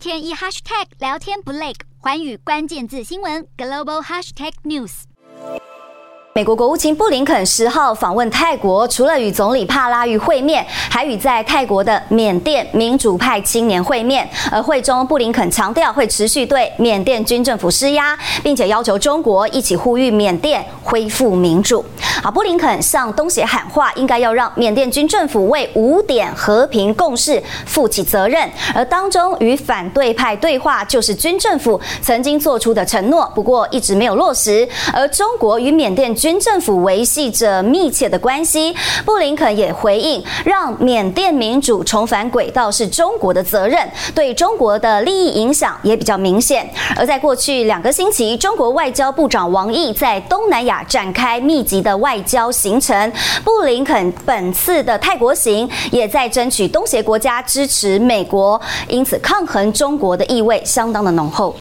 天一 hashtag 聊天不累，环宇关键字新闻 global hashtag news。美国国务卿布林肯十号访问泰国，除了与总理帕拉育会面，还与在泰国的缅甸民主派青年会面。而会中，布林肯强调会持续对缅甸军政府施压，并且要求中国一起呼吁缅甸恢复民主。好，布林肯向东协喊话，应该要让缅甸军政府为五点和平共识负起责任。而当中与反对派对话，就是军政府曾经做出的承诺，不过一直没有落实。而中国与缅甸。军政府维系着密切的关系，布林肯也回应，让缅甸民主重返轨道是中国的责任，对中国的利益影响也比较明显。而在过去两个星期，中国外交部长王毅在东南亚展开密集的外外交行程，布林肯本次的泰国行也在争取东协国家支持美国，因此抗衡中国的意味相当的浓厚。